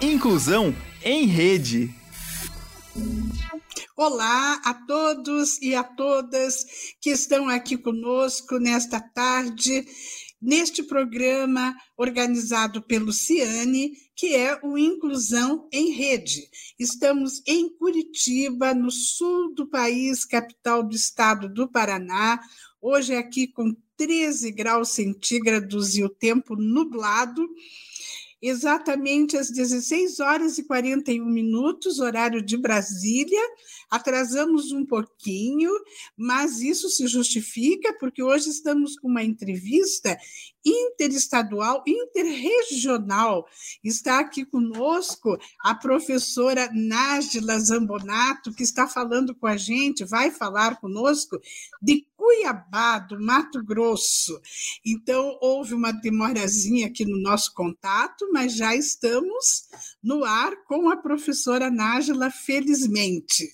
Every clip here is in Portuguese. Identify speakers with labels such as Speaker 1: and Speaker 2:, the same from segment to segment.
Speaker 1: Inclusão em Rede.
Speaker 2: Olá a todos e a todas que estão aqui conosco nesta tarde, neste programa organizado pelo Ciane, que é o Inclusão em Rede. Estamos em Curitiba, no sul do país, capital do estado do Paraná, hoje aqui com 13 graus centígrados e o tempo nublado exatamente às 16 horas e 41 minutos, horário de Brasília. Atrasamos um pouquinho, mas isso se justifica porque hoje estamos com uma entrevista interestadual, interregional. Está aqui conosco a professora Nájila Zambonato, que está falando com a gente, vai falar conosco de Cuiabá, do Mato Grosso. Então, houve uma demorazinha aqui no nosso contato, mas já estamos no ar com a professora Nájila, felizmente.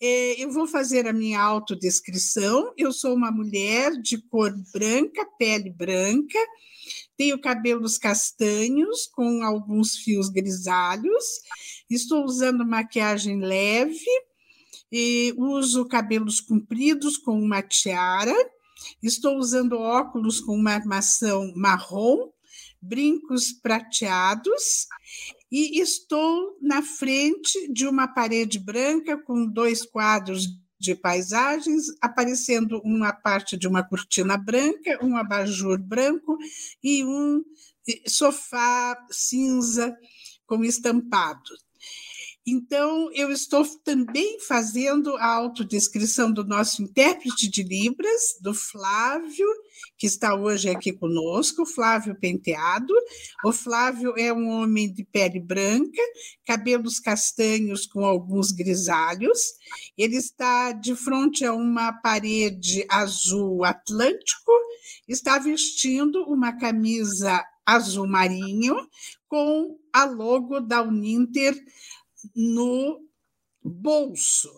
Speaker 2: É, eu vou fazer a minha autodescrição. Eu sou uma mulher de cor branca, pele branca, tenho cabelos castanhos com alguns fios grisalhos, estou usando maquiagem leve, uso cabelos compridos com uma tiara, estou usando óculos com uma armação marrom, brincos prateados e estou na frente de uma parede branca com dois quadros de paisagens, aparecendo uma parte de uma cortina branca, um abajur branco e um sofá cinza com estampado. Então, eu estou também fazendo a autodescrição do nosso intérprete de Libras, do Flávio, que está hoje aqui conosco, Flávio Penteado. O Flávio é um homem de pele branca, cabelos castanhos com alguns grisalhos. Ele está de frente a uma parede azul atlântico, está vestindo uma camisa azul marinho com a logo da Uninter no bolso.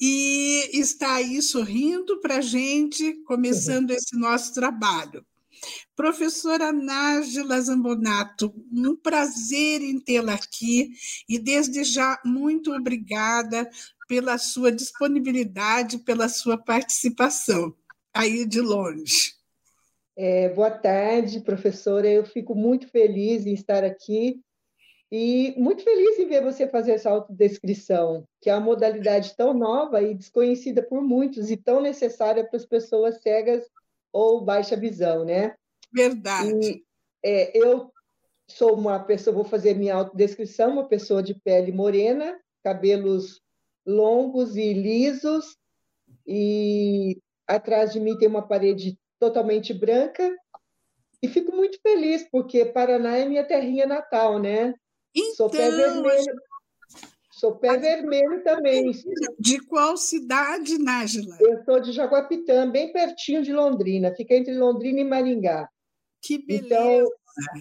Speaker 2: E está aí sorrindo para a gente, começando uhum. esse nosso trabalho. Professora Nájila Zambonato, um prazer em tê-la aqui e desde já muito obrigada pela sua disponibilidade, pela sua participação aí de longe.
Speaker 3: É, boa tarde, professora. Eu fico muito feliz em estar aqui e muito feliz em ver você fazer essa autodescrição, que é uma modalidade tão nova e desconhecida por muitos e tão necessária para as pessoas cegas ou baixa visão, né?
Speaker 2: Verdade.
Speaker 3: E, é, eu sou uma pessoa, vou fazer minha autodescrição, uma pessoa de pele morena, cabelos longos e lisos, e atrás de mim tem uma parede totalmente branca. E fico muito feliz, porque Paraná é minha terrinha natal, né?
Speaker 2: Então, Sou pé vermelho.
Speaker 3: Sou pé vermelho também.
Speaker 2: De qual cidade, Nájila?
Speaker 3: Eu sou de Jaguapitã, bem pertinho de Londrina. Fica entre Londrina e Maringá.
Speaker 2: Que beleza!
Speaker 3: Então,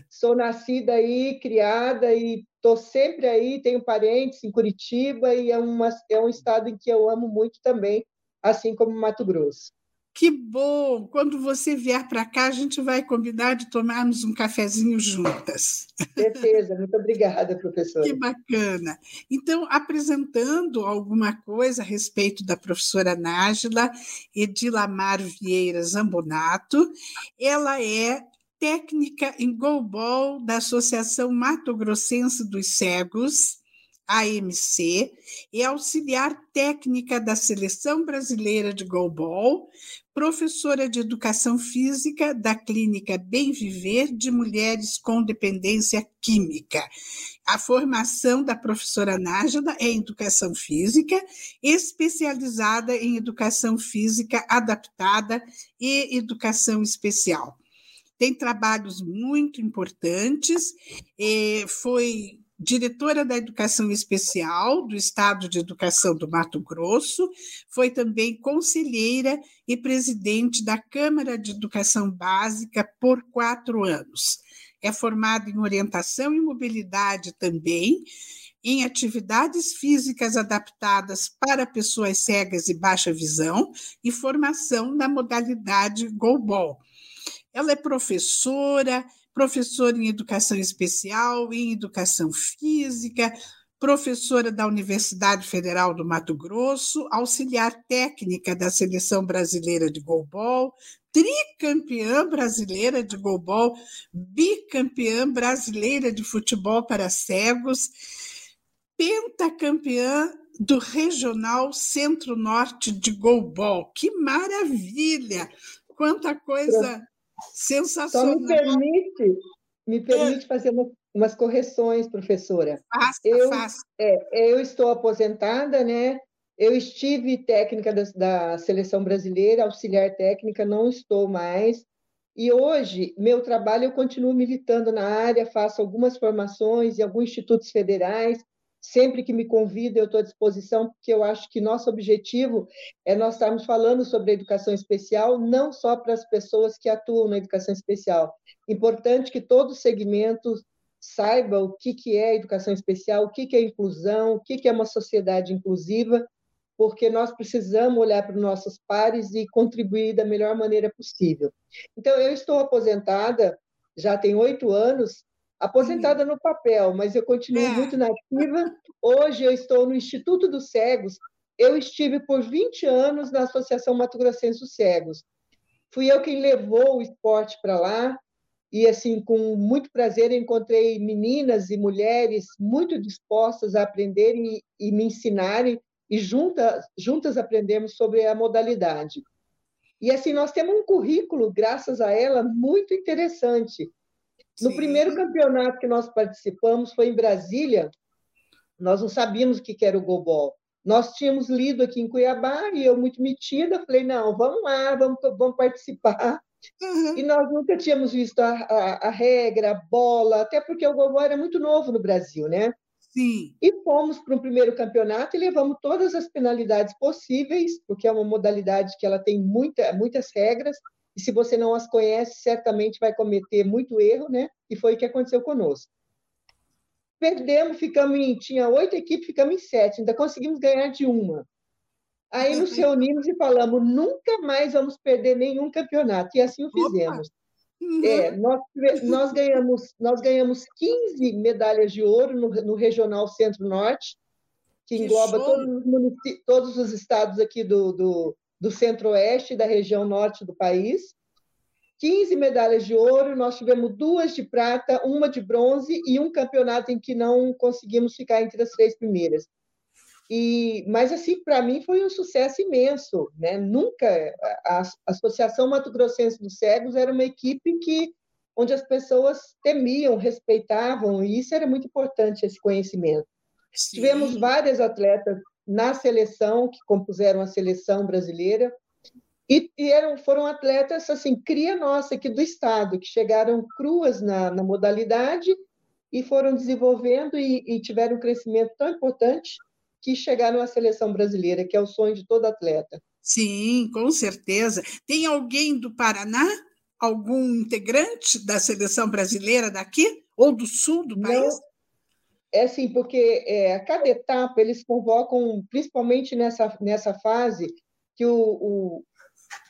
Speaker 3: sou nascida aí, criada e estou sempre aí. Tenho parentes em Curitiba e é, uma, é um estado em que eu amo muito também, assim como Mato Grosso.
Speaker 2: Que bom! Quando você vier para cá, a gente vai combinar de tomarmos um cafezinho juntas.
Speaker 3: Certeza, muito obrigada, professora.
Speaker 2: Que bacana. Então, apresentando alguma coisa a respeito da professora Nájila Edilamar Vieira Zambonato, ela é técnica em goalball da Associação Mato Grossense dos Cegos, AMC, é auxiliar técnica da Seleção Brasileira de Goalball, professora de Educação Física da Clínica Bem Viver de Mulheres com Dependência Química. A formação da professora Nájila é em Educação Física, especializada em Educação Física Adaptada e Educação Especial. Tem trabalhos muito importantes, eh, foi diretora da Educação Especial do Estado de Educação do Mato Grosso, foi também conselheira e presidente da Câmara de Educação Básica por quatro anos. É formada em orientação e mobilidade também, em atividades físicas adaptadas para pessoas cegas e baixa visão e formação na modalidade Goalball. Ela é professora, professora em educação especial, em educação física, professora da Universidade Federal do Mato Grosso, auxiliar técnica da Seleção Brasileira de Golbol, tricampeã brasileira de golbol, bicampeã brasileira de futebol para cegos, pentacampeã do Regional Centro-Norte de Golbol. Que maravilha! Quanta coisa sensacional.
Speaker 3: Só me permite, me permite é. fazer uma, umas correções, professora.
Speaker 2: Faça, eu, faça.
Speaker 3: É, eu estou aposentada, né? Eu estive técnica da, da, seleção brasileira, auxiliar técnica, não estou mais. E hoje, meu trabalho, eu continuo militando na área, faço algumas formações em alguns institutos federais. Sempre que me convida, eu estou à disposição, porque eu acho que nosso objetivo é nós estarmos falando sobre a educação especial, não só para as pessoas que atuam na educação especial. Importante que todo segmento saiba o que, que é educação especial, o que, que é inclusão, o que, que é uma sociedade inclusiva, porque nós precisamos olhar para os nossos pares e contribuir da melhor maneira possível. Então, eu estou aposentada, já tem oito anos, aposentada no papel, mas eu continuo é. muito nativa. Hoje eu estou no Instituto dos Cegos. Eu estive por 20 anos na Associação Mato Grossense dos Cegos. Fui eu quem levou o esporte para lá e assim com muito prazer encontrei meninas e mulheres muito dispostas a aprenderem e, e me ensinarem e juntas, juntas aprendemos sobre a modalidade. E assim, nós temos um currículo, graças a ela, muito interessante. No Sim. primeiro campeonato que nós participamos, foi em Brasília, nós não sabíamos o que era o goalball. Nós tínhamos lido aqui em Cuiabá e eu, muito metida, falei: não, vamos lá, vamos, vamos participar. Uhum. E nós nunca tínhamos visto a, a, a, regra, a bola, até porque o goalball era muito novo no Brasil, né?
Speaker 2: Sim.
Speaker 3: E fomos para o primeiro campeonato e levamos todas as penalidades possíveis, porque é uma modalidade que ela tem muita, muitas regras, e se você não as conhece, certamente vai cometer muito erro, né? E foi o que aconteceu conosco. Perdemos, ficamos em. Tinha oito equipes, ficamos em sete, ainda conseguimos ganhar de uma. Aí nos reunimos e falamos: nunca mais vamos perder nenhum campeonato. E assim o fizemos. Uhum. É, nós, nós, ganhamos, nós ganhamos 15 medalhas de ouro no, no Regional Centro-Norte, que, que, engloba todos os, todos os, estados aqui do, do, do Centro-Oeste, da região norte do país. 15 medalhas de ouro, nós tivemos duas de prata, uma de bronze e um campeonato em que não conseguimos ficar entre as três primeiras. E, mas assim, para mim foi um sucesso imenso, né? Nunca a, a Associação Mato Grossense dos Cegos era uma equipe que onde as pessoas temiam, respeitavam, e isso era muito importante esse conhecimento. Sim. Tivemos várias atletas na seleção que compuseram a seleção brasileira e, e eram foram atletas assim cria nossa aqui do estado que chegaram cruas na, na modalidade e foram desenvolvendo e, e tiveram um crescimento tão importante que chegaram à seleção brasileira, que é o sonho de todo atleta.
Speaker 2: Sim, com certeza. Tem alguém do Paraná? Algum integrante da seleção brasileira daqui? Ou do sul do país? Não,
Speaker 3: é assim, porque é, a cada etapa eles convocam, principalmente nessa, nessa fase, que o, o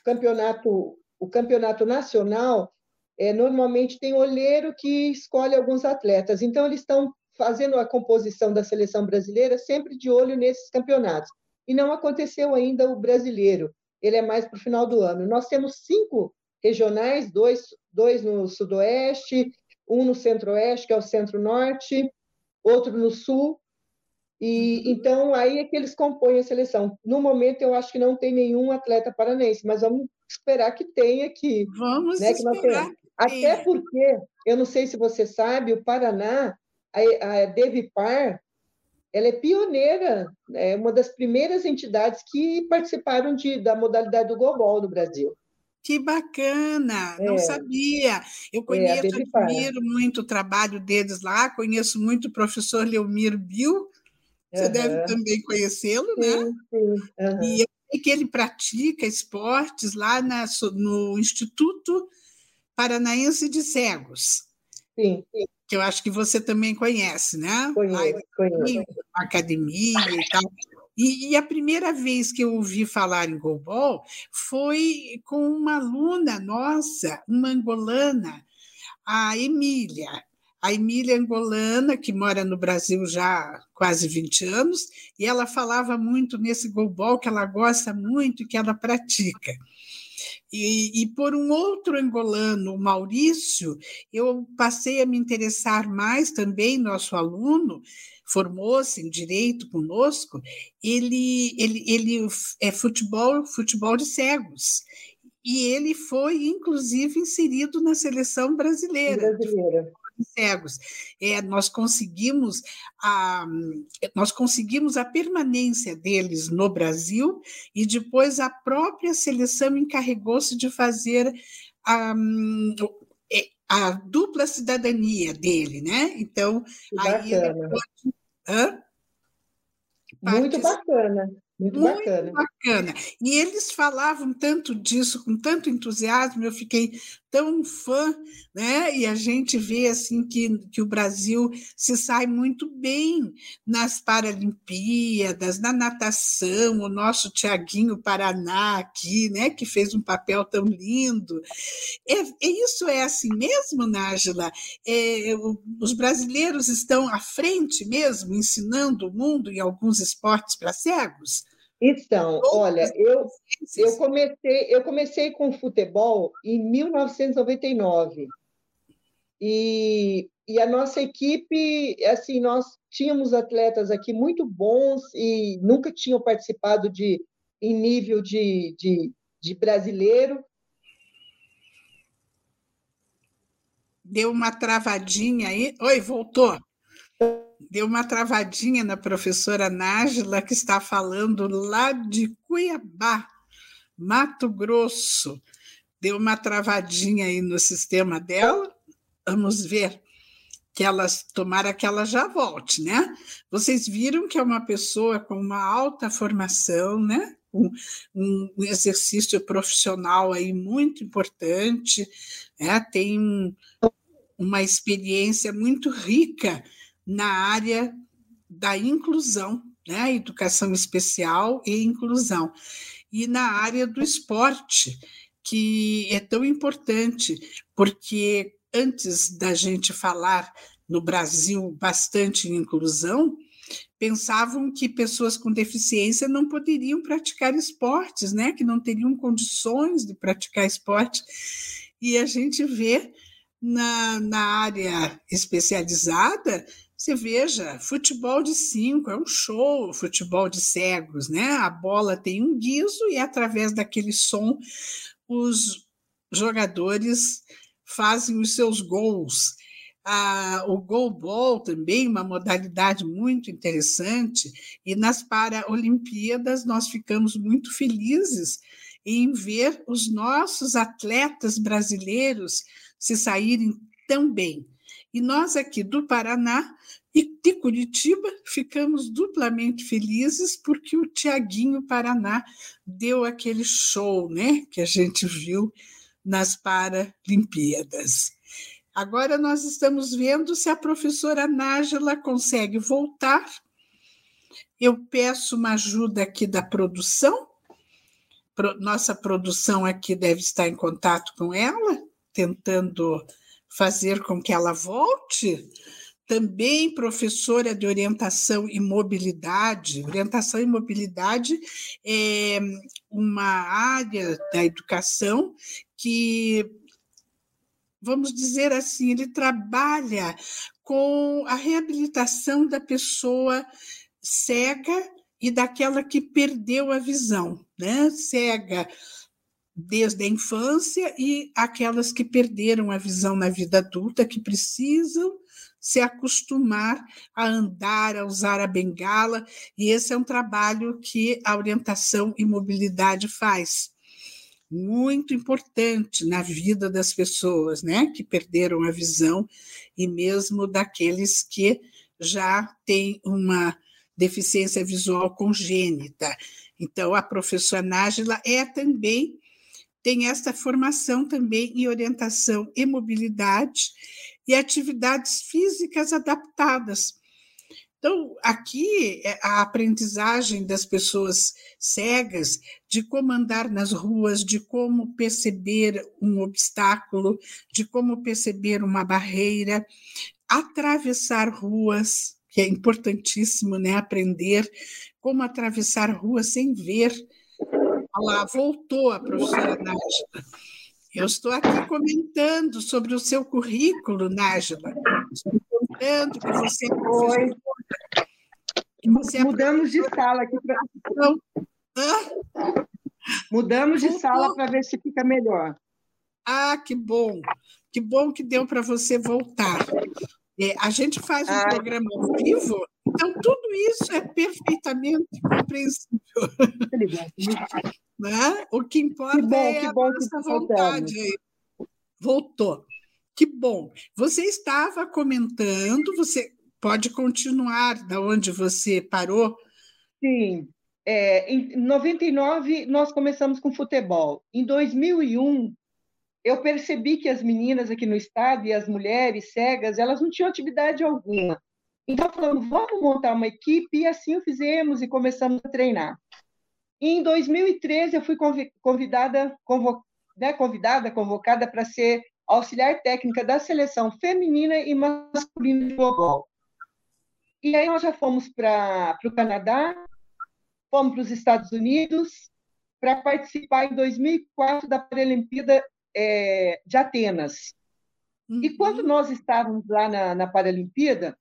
Speaker 3: campeonato o campeonato nacional é, normalmente tem olheiro que escolhe alguns atletas. Então, eles estão fazendo a composição da seleção brasileira sempre de olho nesses campeonatos. E não aconteceu ainda o brasileiro, ele é mais para o final do ano. Nós temos cinco regionais, dois, dois no sudoeste, um no centro-oeste, que é o centro-norte, outro no sul, e uhum. então aí é que eles compõem a seleção. No momento eu acho que não tem nenhum atleta paranense, mas vamos esperar que tenha aqui.
Speaker 2: Vamos né, esperar.
Speaker 3: Até porque eu não sei se você sabe, o Paraná a, a Devipar ela é pioneira, é uma das primeiras entidades que participaram de, da modalidade do Gobol no Brasil.
Speaker 2: Que bacana, é, não sabia. Eu é, conheço, é, admiro muito o trabalho deles lá, conheço muito o professor Leomir Bill, você uhum. deve também conhecê-lo, né?
Speaker 3: Sim, uhum.
Speaker 2: E eu sei que ele pratica esportes lá na, no Instituto Paranaense de Cegos.
Speaker 3: Sim, sim
Speaker 2: que eu acho que você também conhece, né?
Speaker 3: Conheço, conheço.
Speaker 2: Academia e tal. E, e, a primeira vez que eu ouvi falar em goalball foi com uma aluna nossa, uma angolana, a Emília. A Emília Angolana, que mora no Brasil já há quase 20 anos, e ela falava muito nesse goalball que ela gosta muito e que ela pratica. E, e, por um outro angolano, Maurício, eu passei a me interessar mais também, nosso aluno, formou-se em direito conosco, ele, ele, ele é futebol, futebol de cegos. E ele foi, inclusive, inserido na seleção brasileira.
Speaker 3: brasileira
Speaker 2: cegos. É, nós conseguimos a nós conseguimos a permanência deles no Brasil e depois a própria seleção encarregou-se de fazer a, é, a dupla cidadania dele, né? Então,
Speaker 3: aí bacana. Pode... Hã? Muito bacana. Muito, Muito bacana.
Speaker 2: bacana. E eles falavam tanto disso, com tanto entusiasmo, eu fiquei tão fã, né? E a gente vê assim que, que o Brasil se sai muito bem nas Paralimpíadas, na natação, o nosso Tiaguinho Paraná aqui, né? Que fez um papel tão lindo. É, é isso é assim mesmo, Nájila? É, os brasileiros estão à frente mesmo, ensinando o mundo em alguns esportes para cegos?
Speaker 3: Então, olha, eu, eu, comecei, eu comecei com futebol em 1999. E, e a nossa equipe, assim, nós tínhamos atletas aqui muito bons e nunca tinham participado de em nível de, de, de brasileiro.
Speaker 2: Deu uma travadinha aí. Oi, voltou. Deu uma travadinha na professora Nájila, que está falando lá de Cuiabá, Mato Grosso. Deu uma travadinha aí no sistema dela. Vamos ver que ela tomara que ela já volte, né? Vocês viram que é uma pessoa com uma alta formação, né? Um, um exercício profissional aí muito importante, né? tem uma experiência muito rica na área da inclusão, né? educação especial e inclusão, e na área do esporte, que é tão importante, porque antes da gente falar no Brasil bastante em inclusão, pensavam que pessoas com deficiência não poderiam praticar esportes, né? que não teriam condições de praticar esporte. E a gente vê na, na área especializada você veja, futebol de cinco é um show, futebol de cegos, né? A bola tem um guiso e através daquele som os jogadores fazem os seus gols. Ah, o goalball também, uma modalidade muito interessante, e nas Paralimpíadas nós ficamos muito felizes em ver os nossos atletas brasileiros se saírem tão bem. E nós aqui do Paraná e de Curitiba ficamos duplamente felizes porque o Tiaguinho Paraná deu aquele show, né, que a gente viu nas Paralimpíadas. Agora nós estamos vendo se a professora Nájila consegue voltar. Eu peço uma ajuda aqui da produção. Nossa produção aqui deve estar em contato com ela, tentando fazer com que ela volte, também professora de orientação e mobilidade. Orientação e mobilidade é uma área da educação que, vamos dizer assim, ele trabalha com a reabilitação da pessoa cega e daquela que perdeu a visão, né? Cega desde a infância e aquelas que perderam a visão na vida adulta, que precisam se acostumar a andar, a usar a bengala, e esse é um trabalho que a orientação e mobilidade faz. Muito importante na vida das pessoas, né, que perderam a visão e mesmo daqueles que já têm uma deficiência visual congênita. Então, a professora Nájila é também tem esta formação também em orientação e mobilidade e atividades físicas adaptadas. Então, aqui é a aprendizagem das pessoas cegas de como andar nas ruas, de como perceber um obstáculo, de como perceber uma barreira, atravessar ruas, que é importantíssimo, né? Aprender como atravessar ruas sem ver. Olha lá, voltou a professora Nájila. Eu estou aqui comentando sobre o seu currículo, Nájila. Estou contando que você é
Speaker 3: Oi. Você é Mudamos de sala aqui para. Mudamos de sala para ver se fica melhor.
Speaker 2: Ah, que bom. Que bom que deu para você voltar. É, a gente faz um ah. programa ao vivo, então tudo isso é perfeitamente compreensível. Né? O que importa que bom, é que bom a nossa vontade. Aí. Voltou. Que bom. Você estava comentando, você pode continuar da onde você parou?
Speaker 3: Sim. É, em 99, nós começamos com futebol. Em 2001, eu percebi que as meninas aqui no estado e as mulheres cegas, elas não tinham atividade alguma. Então, falando, vamos montar uma equipe, e assim o fizemos e começamos a treinar. E em 2013, eu fui convidada, convo, né, convidada convocada para ser auxiliar técnica da seleção feminina e masculina de futebol. E aí nós já fomos para o Canadá, fomos para os Estados Unidos, para participar em 2004 da Paralimpíada é, de Atenas. Uhum. E quando nós estávamos lá na, na Paralimpíada,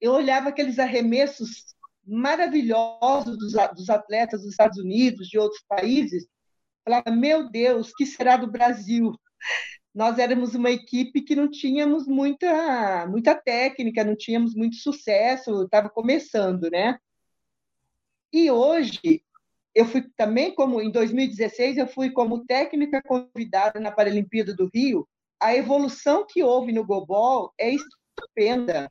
Speaker 3: eu olhava aqueles arremessos maravilhosos dos, atletas dos Estados Unidos, de outros países, falava, meu Deus, que será do Brasil? Nós éramos uma equipe que não tínhamos muita, muita técnica, não tínhamos muito sucesso, estava começando, né? E hoje eu fui também como em 2016 eu fui como técnica convidada na Paralimpíada do Rio. A evolução que houve no gobol é estupenda.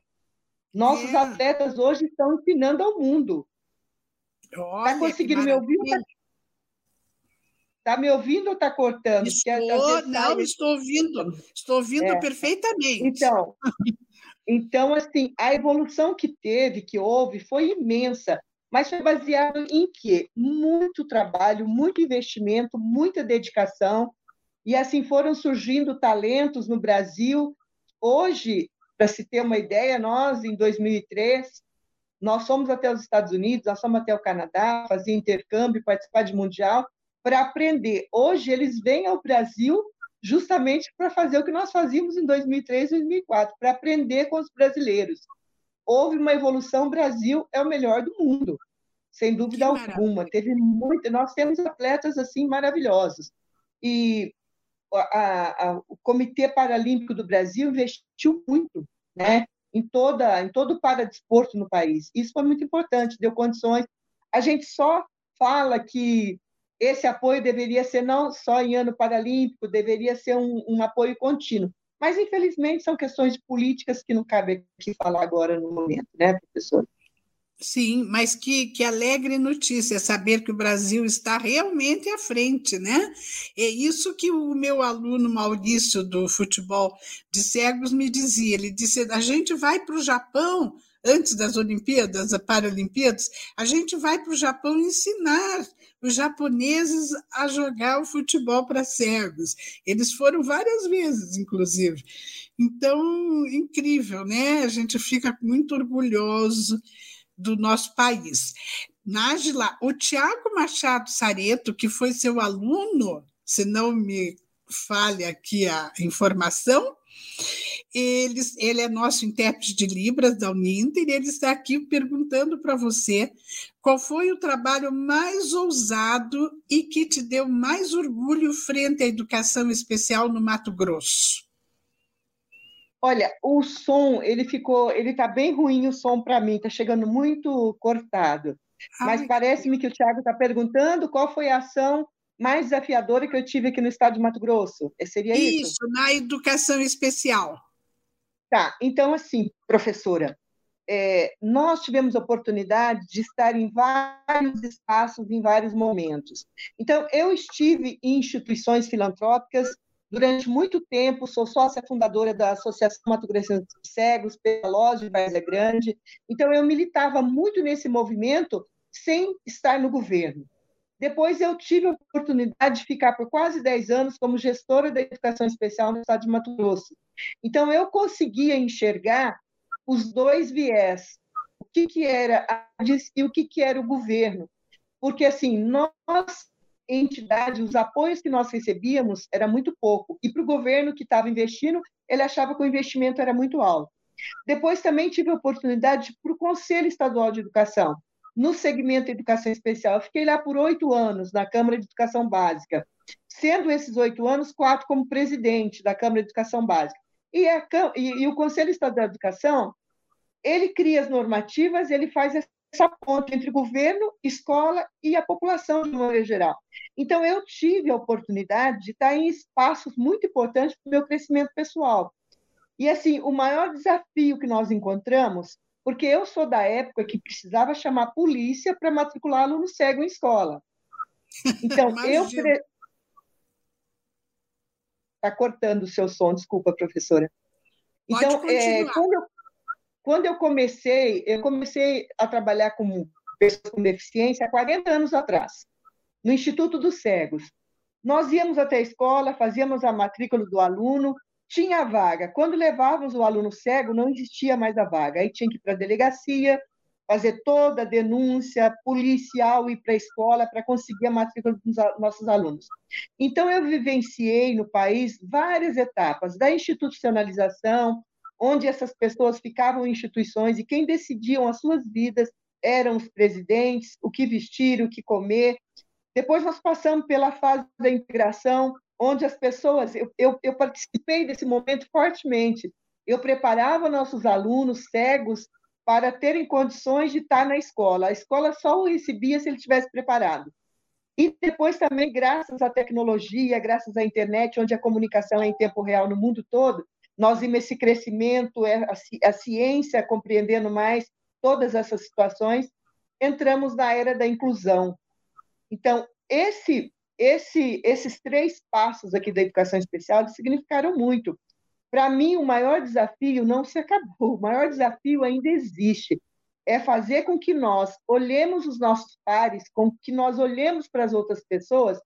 Speaker 3: Nossos é. atletas hoje estão ensinando ao mundo. Está conseguindo me ouvir? Está me ouvindo ou está cortando?
Speaker 2: Estou, não, estou ouvindo. Estou ouvindo é. perfeitamente.
Speaker 3: Então, então, assim, a evolução que teve, que houve, foi imensa mas foi baseado em quê? Muito trabalho, muito investimento, muita dedicação, e assim foram surgindo talentos no Brasil. Hoje, para se ter uma ideia, nós, em 2003, nós fomos até os Estados Unidos, nós fomos até o Canadá, fazer intercâmbio, participar de mundial, para aprender. Hoje, eles vêm ao Brasil justamente para fazer o que nós fazíamos em 2003, 2004, para aprender com os brasileiros houve uma evolução. O Brasil é o melhor do mundo, sem dúvida alguma. Teve muito. Nós temos atletas assim maravilhosos. E a, a, o Comitê Paralímpico do Brasil investiu muito, né? Em toda, em todo o paradesporto no país. Isso foi muito importante, deu condições. A gente só fala que esse apoio deveria ser não só em ano paralímpico, deveria ser um, um apoio contínuo. Mas, infelizmente, são questões políticas que não cabe aqui falar agora no momento, né, professor?
Speaker 2: Sim, mas que, que alegre notícia saber que o Brasil está realmente à frente, né? É isso que o meu aluno Maurício do futebol de cegos me dizia. Ele disse: a gente vai para o Japão antes das Olimpíadas, das Paralimpíadas, a gente vai para o Japão ensinar os japoneses a jogar o futebol para cegos. Eles foram várias vezes, inclusive. Então, incrível, né? A gente fica muito orgulhoso do nosso país. Nájila, o Tiago Machado Sareto, que foi seu aluno, se não me falha aqui a informação, ele, ele é nosso intérprete de Libras da Uninter e ele está aqui perguntando para você qual foi o trabalho mais ousado e que te deu mais orgulho frente à educação especial no Mato Grosso.
Speaker 3: Olha, o som, ele ficou, ele está bem ruim o som para mim, está chegando muito cortado. Ai, Mas parece-me que o Tiago está perguntando qual foi a ação mais desafiadora que eu tive aqui no estado de Mato Grosso. Seria isso?
Speaker 2: Isso, na educação especial.
Speaker 3: Tá, então assim, professora, é, nós tivemos oportunidade de estar em vários espaços, em vários momentos. Então, eu estive em instituições filantrópicas durante muito tempo, sou sócia fundadora da Associação Mato Grossense dos Cegos, pela loja de Várzea Grande. Então, eu militava muito nesse movimento sem estar no governo. Depois, eu tive a oportunidade de ficar por quase 10 anos como gestora da educação especial no estado de Mato Grosso. Então, eu conseguia enxergar os dois viés, o que, que era a e o que, que era o governo. Porque, assim, nós, entidade, os apoios que nós recebíamos era muito pouco. E para o governo que estava investindo, ele achava que o investimento era muito alto. Depois também tive a oportunidade para o Conselho Estadual de Educação, no segmento de educação especial. Eu fiquei lá por oito anos, na Câmara de Educação Básica, sendo esses oito anos, quatro como presidente da Câmara de Educação Básica. E, a, e, e o Conselho Estadual de Educação, ele cria as normativas, ele faz essa ponte entre governo, escola e a população de maneira geral. Então, eu tive a oportunidade de estar em espaços muito importantes para o meu crescimento pessoal. E, assim, o maior desafio que nós encontramos, porque eu sou da época que precisava chamar a polícia para matricular aluno cego em escola. Então, eu. Está cortando o seu som, desculpa, professora. Então, é, quando, eu, quando eu comecei, eu comecei a trabalhar com pessoas com deficiência há 40 anos atrás, no Instituto dos Cegos. Nós íamos até a escola, fazíamos a matrícula do aluno, tinha vaga. Quando levávamos o aluno cego, não existia mais a vaga. Aí tinha que ir para a delegacia, fazer toda a denúncia policial e para a escola para conseguir a matrícula dos nossos alunos. Então, eu vivenciei no país várias etapas, da institucionalização, onde essas pessoas ficavam em instituições e quem decidiam as suas vidas eram os presidentes, o que vestir, o que comer. Depois nós passamos pela fase da integração, onde as pessoas, eu, eu, eu participei desse momento fortemente. Eu preparava nossos alunos cegos para terem condições de estar na escola. A escola só o recebia se ele estivesse preparado. E depois também, graças à tecnologia, graças à internet, onde a comunicação é em tempo real no mundo todo, nós vimos esse crescimento, é, a ciência compreendendo mais todas essas situações, entramos na era da inclusão. Então, esse esse, esses três passos aqui da educação especial significaram muito. Para mim, o maior desafio não se acabou, o maior desafio ainda existe. É fazer com que nós olhemos os nossos pares, com que nós olhemos para as outras pessoas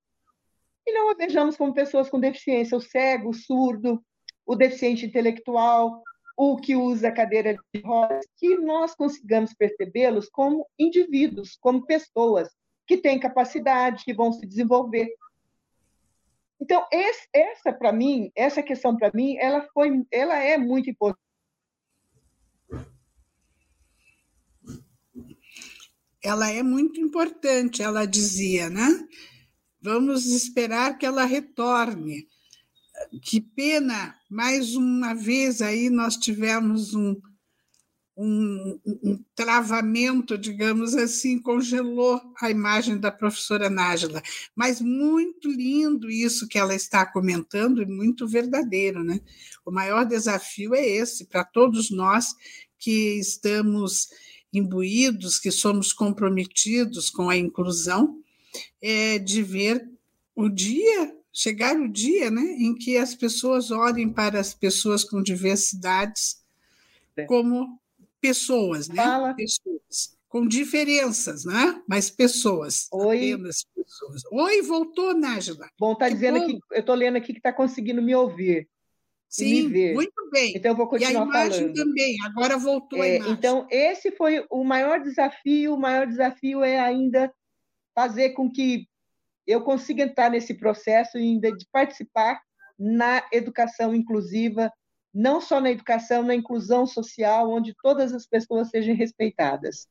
Speaker 3: e não a vejamos como pessoas com deficiência, o cego, o surdo, o deficiente intelectual, o que usa cadeira de rodas, que nós consigamos percebê-los como indivíduos, como pessoas, que têm capacidade, que vão se desenvolver. Então, esse, essa para mim, essa questão para mim, ela foi, ela é muito importante.
Speaker 2: Ela é muito importante, ela dizia, né? Vamos esperar que ela retorne. Que pena, mais uma vez aí nós tivemos um, um, um, travamento, digamos assim, congelou a imagem da professora Nájila. Mas muito lindo isso que ela está comentando e muito verdadeiro, né? O maior desafio é esse para todos nós que estamos imbuídos, que somos comprometidos com a inclusão, é de ver o dia chegar o dia, né, em que as pessoas olhem para as pessoas com diversidades é. como pessoas, né? Fala. Pessoas. Com diferenças, né? Mas pessoas.
Speaker 3: Oi.
Speaker 2: Apenas pessoas. Oi, voltou, Nájila.
Speaker 3: Bom, tá dizendo bom. aqui, eu estou lendo aqui que está conseguindo me ouvir.
Speaker 2: Sim, muito bem.
Speaker 3: Então eu vou continuar
Speaker 2: e a imagem
Speaker 3: falando.
Speaker 2: também, agora voltou
Speaker 3: é,
Speaker 2: a imagem.
Speaker 3: Então, esse foi o maior desafio, o maior desafio é ainda fazer com que eu consiga entrar nesse processo ainda de participar na educação inclusiva, não só na educação, na inclusão social, onde todas as pessoas sejam respeitadas.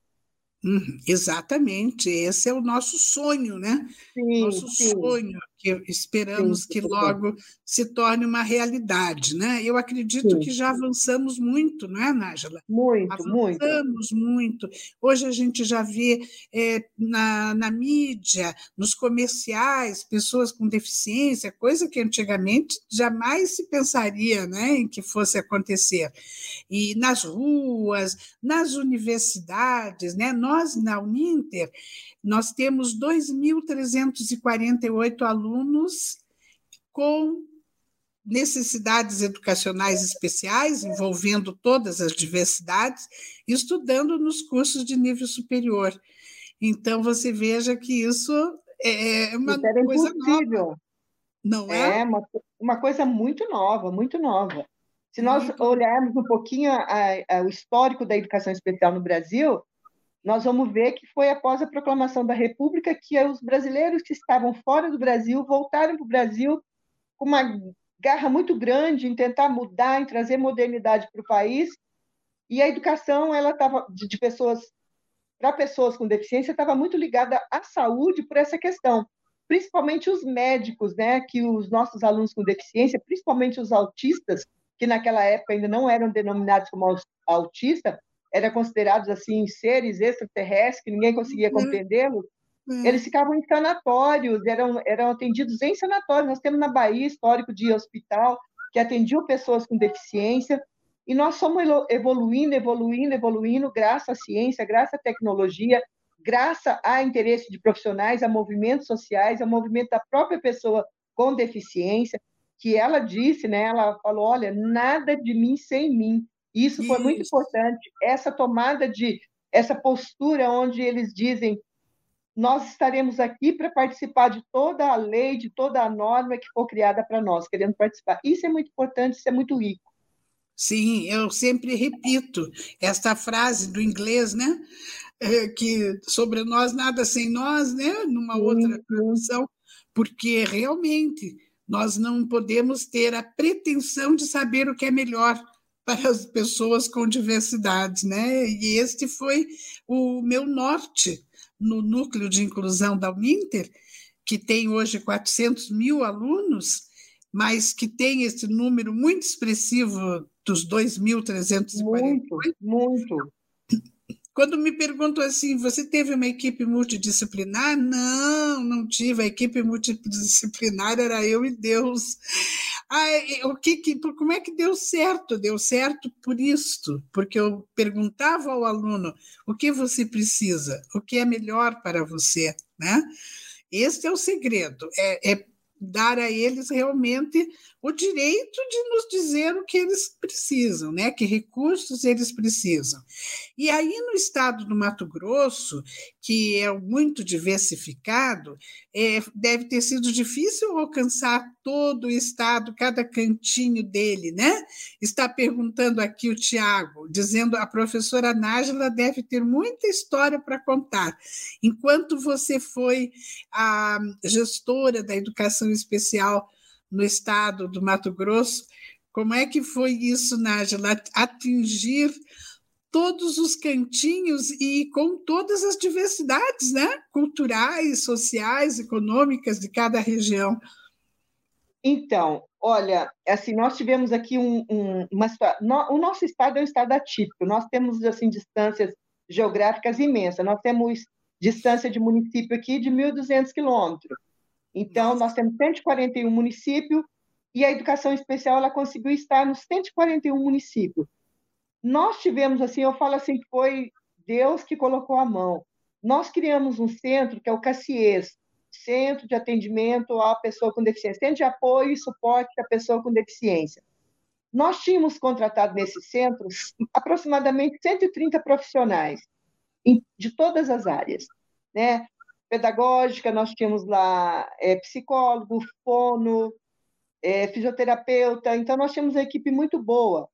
Speaker 2: Uhum, exatamente, esse é o nosso sonho, né?
Speaker 3: Sim,
Speaker 2: nosso
Speaker 3: sim.
Speaker 2: sonho, que esperamos sim, que logo se torne uma realidade, né? Eu acredito que já avançamos muito, não é, Nájila?
Speaker 3: Muito,
Speaker 2: avançamos
Speaker 3: muito.
Speaker 2: muito. Hoje a gente já vê é, na, na mídia, nos comerciais, pessoas com deficiência, coisa que antigamente jamais se pensaria, né, em que fosse acontecer. E nas ruas, nas universidades, né? Nós na Uninter nós temos 2.348 alunos com necessidades educacionais especiais, envolvendo todas as diversidades, estudando nos cursos de nível superior. Então, você veja que isso é, é uma isso coisa impossível. nova. Não
Speaker 3: é? É uma, uma coisa muito nova, muito nova. Se nós olharmos um pouquinho a, a, o histórico da educação especial no Brasil, nós vamos ver que foi após a proclamação da República que os brasileiros que estavam fora do Brasil voltaram para o Brasil com uma garra muito grande em tentar mudar, em trazer modernidade para o país. E a educação, ela estava de, pessoas para pessoas com deficiência estava muito ligada à saúde por essa questão, principalmente os médicos, né, que os nossos alunos com deficiência, principalmente os autistas, que naquela época ainda não eram denominados como autistas, eram considerados assim seres extraterrestres que ninguém conseguia uhum. compreendê-los. Uhum. Eles ficavam em sanatórios, eram eram atendidos em sanatórios. Nós temos na Bahia histórico de hospital que atendiam pessoas com deficiência. E nós somos evoluindo, evoluindo, evoluindo, graças à ciência, graças à tecnologia, graças a interesse de profissionais, a movimentos sociais, a movimento da própria pessoa com deficiência, que ela disse, né? Ela falou, olha, nada de mim sem mim. Isso, Isso. foi muito importante. Essa tomada de, essa postura onde eles dizem, nós estaremos aqui para participar de toda a lei, de toda a norma que for criada para nós, querendo participar. Isso é muito importante, isso é muito rico.
Speaker 2: Sim, eu sempre repito esta frase do inglês, né? É, que sobre nós nada sem nós, né? Numa outra tradução, porque realmente nós não podemos ter a pretensão de saber o que é melhor para as pessoas com diversidade, né? E este foi o meu norte no núcleo de inclusão da Uninter, que tem hoje 400 mil alunos, mas que tem esse número muito expressivo dos 2.340.
Speaker 3: Muito, muito.
Speaker 2: Quando me perguntam assim, você teve uma equipe multidisciplinar? Não, não tive. A equipe multidisciplinar era eu e Deus. O que, que, como é que deu certo? Deu certo por isto, porque eu perguntava ao aluno o que você precisa, o que é melhor para você, né? Este é o segredo, é, é dar a eles realmente o direito de nos dizer o que eles precisam, né? que recursos eles precisam. E aí, no estado do Mato Grosso, que é muito diversificado, é, deve ter sido difícil alcançar todo o estado, cada cantinho dele, né? Está perguntando aqui o Tiago, dizendo a professora Nájila deve ter muita história para contar. Enquanto você foi a gestora da educação especial no estado do Mato Grosso. Como é que foi isso, Nájila, atingir todos os cantinhos e com todas as diversidades, né? Culturais, sociais, econômicas de cada região.
Speaker 3: Então, olha, assim, nós tivemos aqui um, um, uma o nosso estado é um estado atípico. Nós temos assim distâncias geográficas imensas. Nós temos distância de município aqui de 1.200 quilômetros. Então, nós temos 141 municípios e a educação especial ela conseguiu estar nos 141 municípios. Nós tivemos, assim, eu falo assim, foi Deus que colocou a mão. Nós criamos um centro, que é o CACIES, Centro de Atendimento à Pessoa com Deficiência, Centro de Apoio e Suporte à Pessoa com Deficiência. Nós tínhamos contratado nesse centro aproximadamente 130 profissionais de todas as áreas, né? pedagógica, nós tínhamos lá é, psicólogo, fono, é, fisioterapeuta, então nós tínhamos uma equipe muito boa.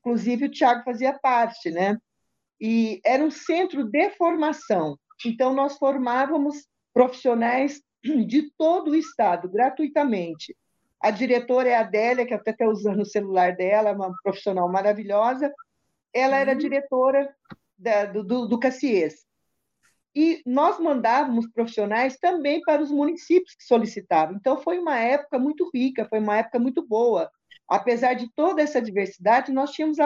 Speaker 3: Inclusive o Tiago fazia parte, né? E era um centro de formação. Então nós formávamos profissionais de todo o estado, gratuitamente. A diretora é a Adélia, que até está usando o celular dela, uma profissional maravilhosa. Ela era uhum. diretora da, do, do. E nós mandávamos profissionais também para os municípios que solicitavam. Então, foi uma época muito rica, foi uma época muito boa. Apesar de toda essa diversidade, nós tínhamos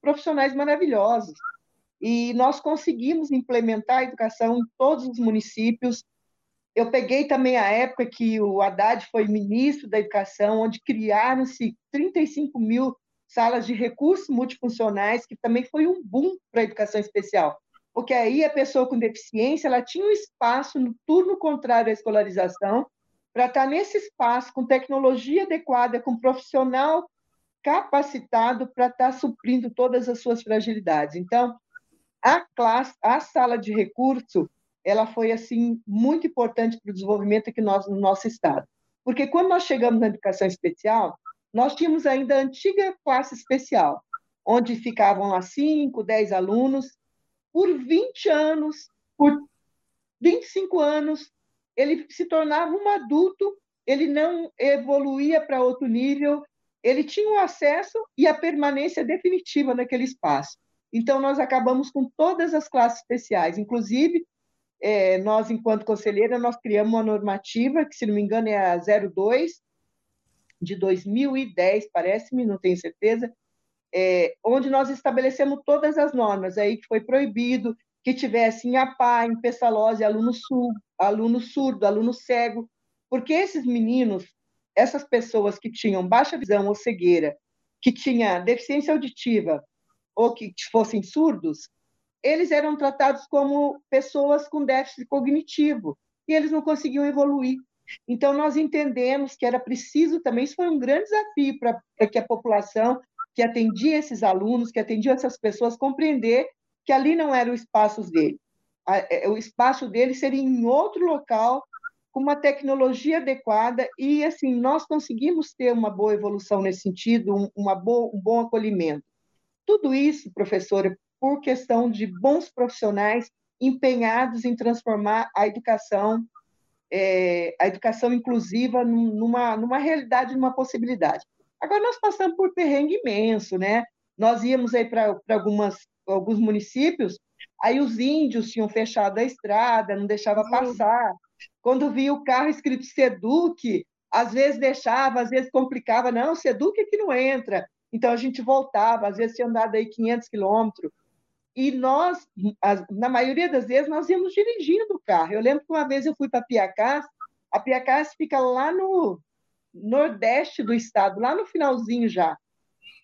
Speaker 3: profissionais maravilhosos. E nós conseguimos implementar a educação em todos os municípios. Eu peguei também a época que o Haddad foi ministro da Educação, onde criaram-se 35 mil salas de recursos multifuncionais, que também foi um boom para a educação especial porque aí a pessoa com deficiência ela tinha um espaço no turno contrário à escolarização para estar nesse espaço com tecnologia adequada, com profissional capacitado para estar suprindo todas as suas fragilidades. Então, a classe, a sala de recurso, ela foi assim muito importante para o desenvolvimento aqui no nosso estado. Porque quando nós chegamos na educação especial, nós tínhamos ainda a antiga classe especial, onde ficavam lá 5, 10 alunos, por 20 anos, por 25 anos, ele se tornava um adulto, ele não evoluía para outro nível, ele tinha o acesso e a permanência definitiva naquele espaço. Então, nós acabamos com todas as classes especiais, inclusive, é, nós, enquanto conselheira, nós criamos uma normativa, que, se não me engano, é a 02, de 2010, parece-me, não tenho certeza, é, onde nós estabelecemos todas as normas, aí que foi proibido que tivesse em APA, em Pessalose, aluno, surdo, aluno surdo, aluno cego, porque esses meninos essas pessoas que tinham baixa visão ou cegueira, que tinha deficiência auditiva ou que fossem surdos, eles eram tratados como pessoas com déficit cognitivo e eles não conseguiam evoluir. Então, nós entendemos que era preciso também, isso foi um grande desafio para que a população que atendia esses alunos, que atendia essas pessoas, compreender que ali não era o espaço dele. É, o espaço dele seria em outro local com uma tecnologia adequada e assim nós conseguimos ter uma boa evolução nesse sentido, um, uma boa, um bom acolhimento. Tudo isso, professora, por questão de bons profissionais empenhados em transformar a educação, é, a educação inclusiva numa, numa realidade, numa possibilidade. Agora nós passamos por perrengue imenso, né? Nós íamos aí para algumas alguns municípios, aí os índios tinham fechado a estrada, não deixava passar. Quando via o carro escrito Seduc, às vezes deixava, às vezes complicava. Não, Seduc aqui não entra. Então a gente voltava, às vezes tinha andado aí 500 quilômetros. E nós, na maioria das vezes, nós íamos dirigindo o carro. Eu lembro que uma vez eu fui para Piacás, a Piacás fica lá no nordeste do estado, lá no finalzinho já.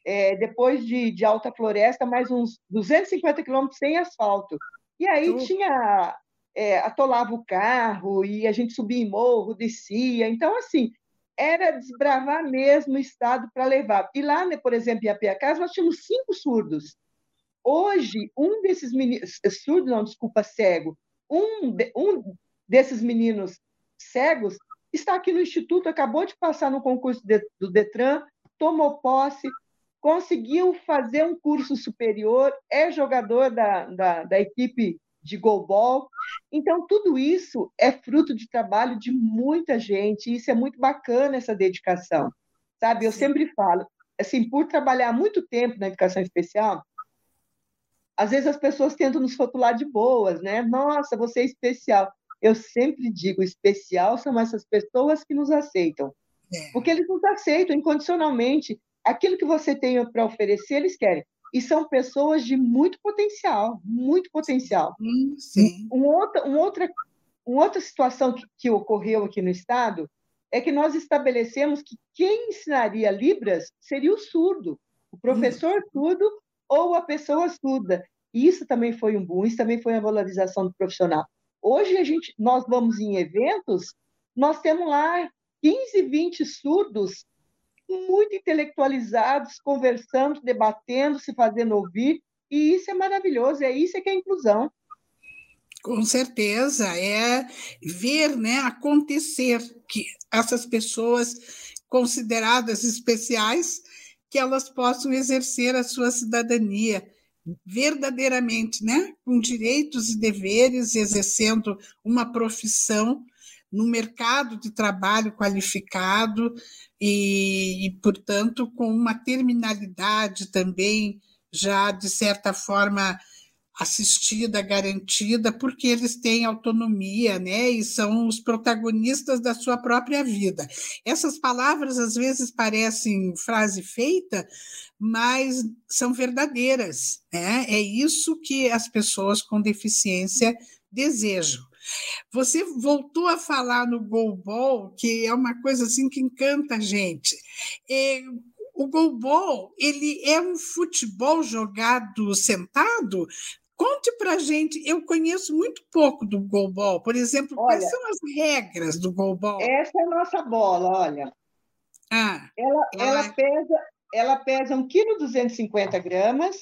Speaker 3: É, depois de, de Alta Floresta, mais uns 250 quilômetros sem asfalto. E aí tinha é, atolava o carro e a gente subia em morro, descia. Então, assim, era desbravar mesmo o estado para levar. E lá, né, por exemplo, em Apiacás, nós tínhamos cinco surdos. Hoje, um desses meninos, surdo não, desculpa, cego, um, de, um desses meninos cegos está aqui no Instituto, acabou de passar no concurso de, do Detran, tomou posse, conseguiu fazer um curso superior, é jogador da, da, da equipe de goalball. Então, tudo isso é fruto de trabalho de muita gente, e isso é muito bacana, essa dedicação. Sabe, eu sempre falo, assim, por trabalhar muito tempo na educação especial, às vezes as pessoas tentam nos rotular de boas, né? Nossa, você é especial. Eu sempre digo, especial são essas pessoas que nos aceitam. É. Porque eles nos aceitam incondicionalmente. Aquilo que você tem para oferecer, eles querem e são pessoas de muito potencial, muito potencial.
Speaker 2: Sim.
Speaker 3: Um outra, um outra, uma outra situação que, que ocorreu aqui no Estado é que nós estabelecemos que quem ensinaria Libras seria o surdo, o professor surdo ou a pessoa surda. E isso também foi um boom, isso também foi uma valorização do profissional. Hoje a gente, nós vamos em eventos, nós temos lá 15, 20 surdos muito intelectualizados, conversando, debatendo, se fazendo ouvir, e isso é maravilhoso, é isso que é inclusão.
Speaker 2: Com certeza, é ver né, acontecer que essas pessoas consideradas especiais, que elas possam exercer a sua cidadania verdadeiramente, né, com direitos e deveres, exercendo uma profissão no mercado de trabalho qualificado e, e, portanto, com uma terminalidade também já, de certa forma, assistida, garantida, porque eles têm autonomia, né? E são os protagonistas da sua própria vida. Essas palavras às vezes parecem frase feita, mas são verdadeiras, né? É isso que as pessoas com deficiência desejam. Você voltou a falar no goalball, que é uma coisa assim que encanta a gente. É, o goalball, ele é um futebol jogado sentado? Conte para gente, eu conheço muito pouco do goalball. Por exemplo, olha, quais são as regras do goalball?
Speaker 3: Essa é a nossa bola, olha.
Speaker 2: Ah,
Speaker 3: ela, ela... ela pesa ela pesa 1,250 kg gramas,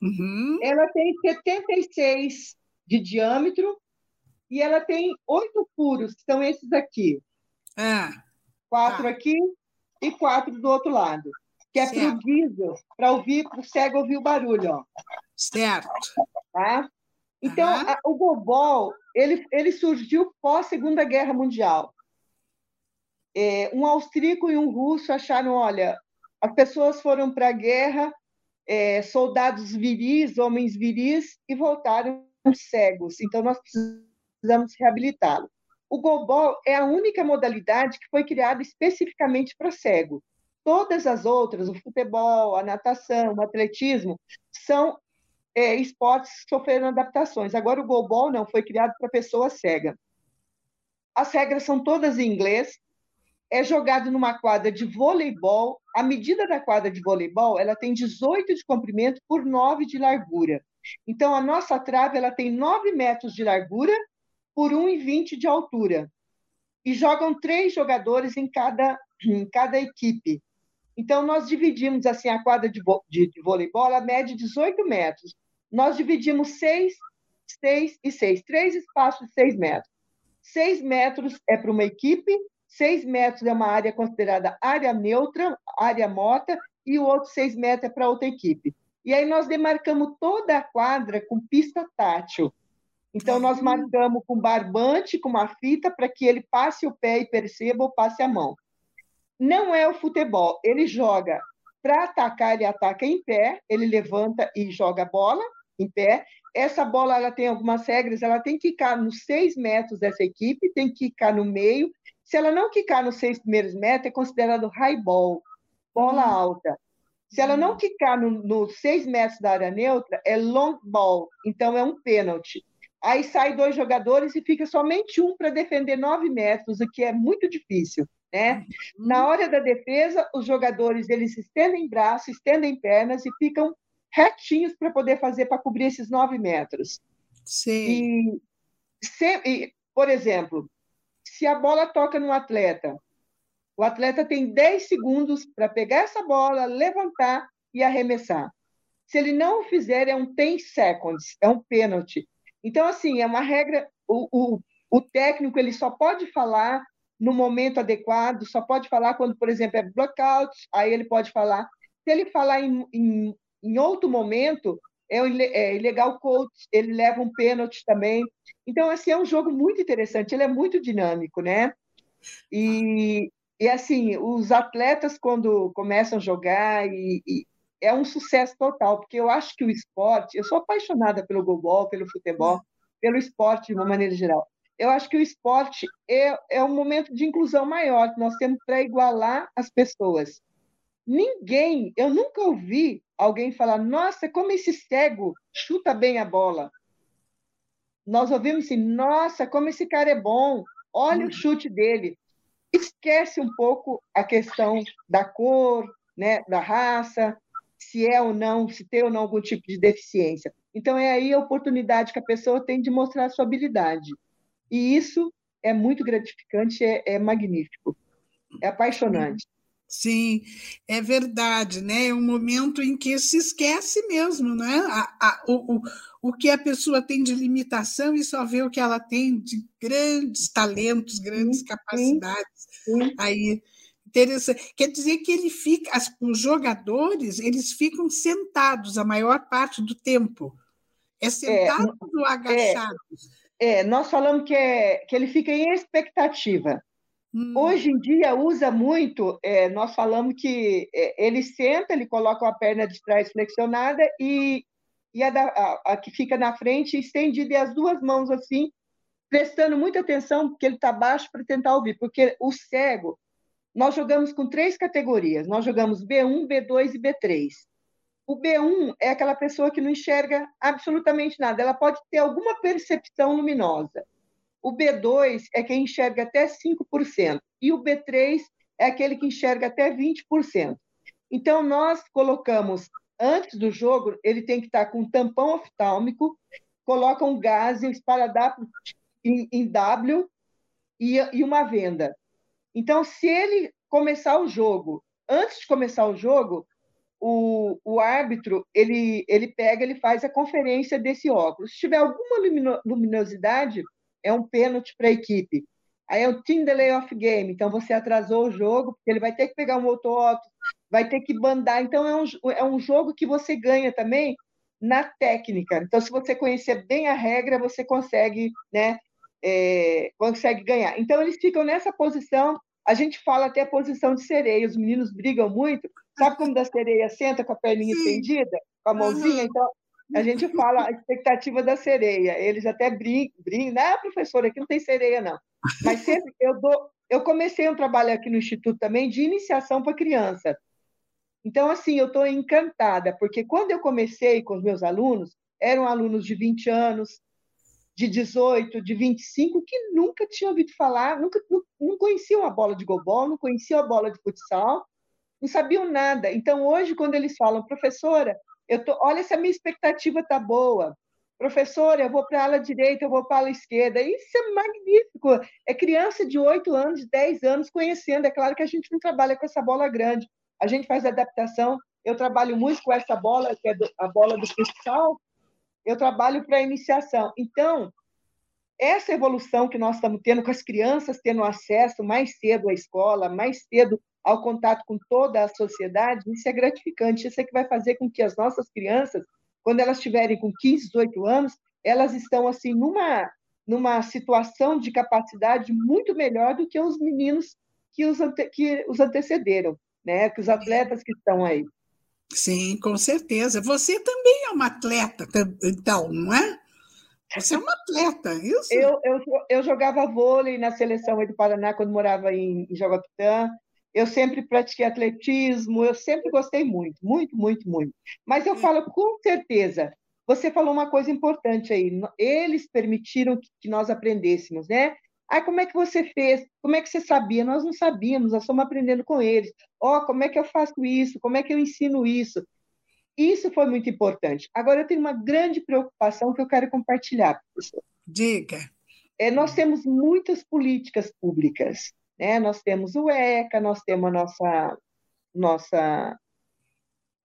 Speaker 3: uhum. ela tem 76 de diâmetro e ela tem oito furos, que são esses aqui.
Speaker 2: Ah,
Speaker 3: quatro tá. aqui e quatro do outro lado, que é para o guiso, para ouvir, para o cego ouvir o barulho. Ó.
Speaker 2: Certo.
Speaker 3: Tá? Então, uhum. a, o gobol ele, ele surgiu pós Segunda Guerra Mundial. É, um austríaco e um russo acharam, olha, as pessoas foram para a guerra, é, soldados viris, homens viris, e voltaram cegos. Então, nós precisamos reabilitá-lo. O goalball é a única modalidade que foi criada especificamente para cego. Todas as outras, o futebol, a natação, o atletismo, são é, esportes que sofreram adaptações. Agora, o goalball não foi criado para pessoa cega. As regras são todas em inglês, é jogado numa quadra de voleibol. A medida da quadra de voleibol ela tem 18 de comprimento por 9 de largura. Então, a nossa trave ela tem 9 metros de largura por 1,20 de altura. E jogam três jogadores em cada, em cada equipe. Então, nós dividimos assim a quadra de, de, de voleibol, ela mede 18 metros. Nós dividimos 6, 6 e 6, três espaços de 6 metros. 6 metros é para uma equipe 6 metros é uma área considerada área neutra, área morta, e o outro 6 metros é para outra equipe. E aí nós demarcamos toda a quadra com pista tátil. Então, nós marcamos com barbante, com uma fita, para que ele passe o pé e perceba ou passe a mão. Não é o futebol. Ele joga para atacar, ele ataca em pé, ele levanta e joga a bola em pé. Essa bola ela tem algumas regras, ela tem que ficar nos seis metros dessa equipe, tem que ficar no meio se ela não quicar nos seis primeiros metros, é considerado high ball, bola hum. alta. Se ela não quicar nos no seis metros da área neutra, é long ball, então é um pênalti. Aí sai dois jogadores e fica somente um para defender nove metros, o que é muito difícil. Né? Uhum. Na hora da defesa, os jogadores eles estendem braços, estendem pernas e ficam retinhos para poder fazer para cobrir esses nove metros.
Speaker 2: Sim.
Speaker 3: E, se, e, por exemplo, se a bola toca no atleta, o atleta tem 10 segundos para pegar essa bola, levantar e arremessar. Se ele não o fizer, é um 10 seconds, é um pênalti. Então, assim, é uma regra. O, o, o técnico ele só pode falar no momento adequado, só pode falar quando, por exemplo, é blockout, aí ele pode falar. Se ele falar em, em, em outro momento, é, é ilegal coach, ele leva um pênalti também. Então, assim, é um jogo muito interessante, ele é muito dinâmico, né? E, e assim, os atletas, quando começam a jogar, e, e, é um sucesso total, porque eu acho que o esporte, eu sou apaixonada pelo goalball, pelo futebol, pelo esporte de uma maneira geral. Eu acho que o esporte é, é um momento de inclusão maior que nós temos para igualar as pessoas. Ninguém, eu nunca ouvi alguém falar, nossa, como esse cego chuta bem a bola. Nós ouvimos assim, nossa, como esse cara é bom, olha o chute dele. Esquece um pouco a questão da cor, né, da raça, se é ou não, se tem ou não algum tipo de deficiência. Então, é aí a oportunidade que a pessoa tem de mostrar a sua habilidade. E isso é muito gratificante, é, é magnífico, é apaixonante.
Speaker 2: Sim, é verdade, né? É um momento em que se esquece mesmo, né? A, a, o, o, o que a pessoa tem de limitação e só vê o que ela tem de grandes talentos, grandes sim, capacidades. Sim. Aí, interessante. Quer dizer que ele fica, as, os jogadores, eles ficam sentados a maior parte do tempo. É sentado é, ou agachado?
Speaker 3: É, é, nós falamos que, é, que ele fica em expectativa. Hum. Hoje em dia usa muito, é, nós falamos que é, ele senta, ele coloca a perna de trás flexionada e, e a, da, a, a, que fica na frente estendida e as duas mãos assim, prestando muita atenção, porque ele está baixo para tentar ouvir, porque o cego, nós jogamos com três categorias, nós jogamos B1, B2 e B3. O B1 é aquela pessoa que não enxerga absolutamente nada, ela pode ter alguma percepção luminosa. O B2 é quem enxerga até 5%, e o B3 é aquele que enxerga até 20%. Então, nós colocamos antes do jogo, ele tem que estar com um tampão oftálmico, coloca um gás um em, W e uma venda. Então, se ele começar o jogo, antes de começar o jogo, o, o árbitro ele, ele pega, ele faz a conferência desse óculos. Se tiver alguma luminosidade, é um pênalti para a equipe. Aí é o team delay of game, então você atrasou o jogo, porque ele vai ter que pegar um outro óculos, vai ter que bandar. Então é um, é um jogo que você ganha também na técnica. Então, se você conhecer bem a regra, você consegue, né, é, consegue ganhar. Então, eles ficam nessa posição. A gente fala até a posição de sereia. Os meninos brigam muito. Sabe como da sereia senta com a perninha Sim. estendida, com a mãozinha? Então, a gente fala a expectativa da sereia. Eles até brincam, brincam. Ah, professora, aqui não tem sereia, não. Mas sempre eu dou. Eu comecei um trabalho aqui no Instituto também de iniciação para criança. Então, assim, eu estou encantada, porque quando eu comecei com os meus alunos, eram alunos de 20 anos, de 18, de 25, que nunca tinham ouvido falar, nunca não, não conheciam a bola de gobol, não conheciam a bola de futsal, não sabiam nada. Então, hoje, quando eles falam, professora, eu tô, olha se a minha expectativa está boa, professora, eu vou para a ala direita, eu vou para a ala esquerda. Isso é magnífico. É criança de 8 anos, de 10 anos conhecendo. É claro que a gente não trabalha com essa bola grande, a gente faz adaptação. Eu trabalho muito com essa bola, que é a bola do futsal, eu trabalho para iniciação. Então, essa evolução que nós estamos tendo com as crianças tendo acesso mais cedo à escola, mais cedo ao contato com toda a sociedade, isso é gratificante. Isso é que vai fazer com que as nossas crianças, quando elas estiverem com 15, 18 anos, elas estão assim numa numa situação de capacidade muito melhor do que os meninos que os, ante, que os antecederam né? Que os atletas que estão aí.
Speaker 2: Sim, com certeza. Você também é uma atleta, então, não é? Você é uma atleta, isso?
Speaker 3: Eu, eu, eu jogava vôlei na seleção do Paraná quando morava em, em Jogapitã. Eu sempre pratiquei atletismo, eu sempre gostei muito, muito, muito, muito. Mas eu é. falo com certeza, você falou uma coisa importante aí, eles permitiram que nós aprendêssemos, né? Ah, como é que você fez? Como é que você sabia? Nós não sabíamos, nós estamos aprendendo com eles. Ó, oh, como é que eu faço isso? Como é que eu ensino isso? Isso foi muito importante. Agora, eu tenho uma grande preocupação que eu quero compartilhar, professor.
Speaker 2: Diga.
Speaker 3: É, nós temos muitas políticas públicas. Né? Nós temos o ECA, nós temos a nossa, nossa,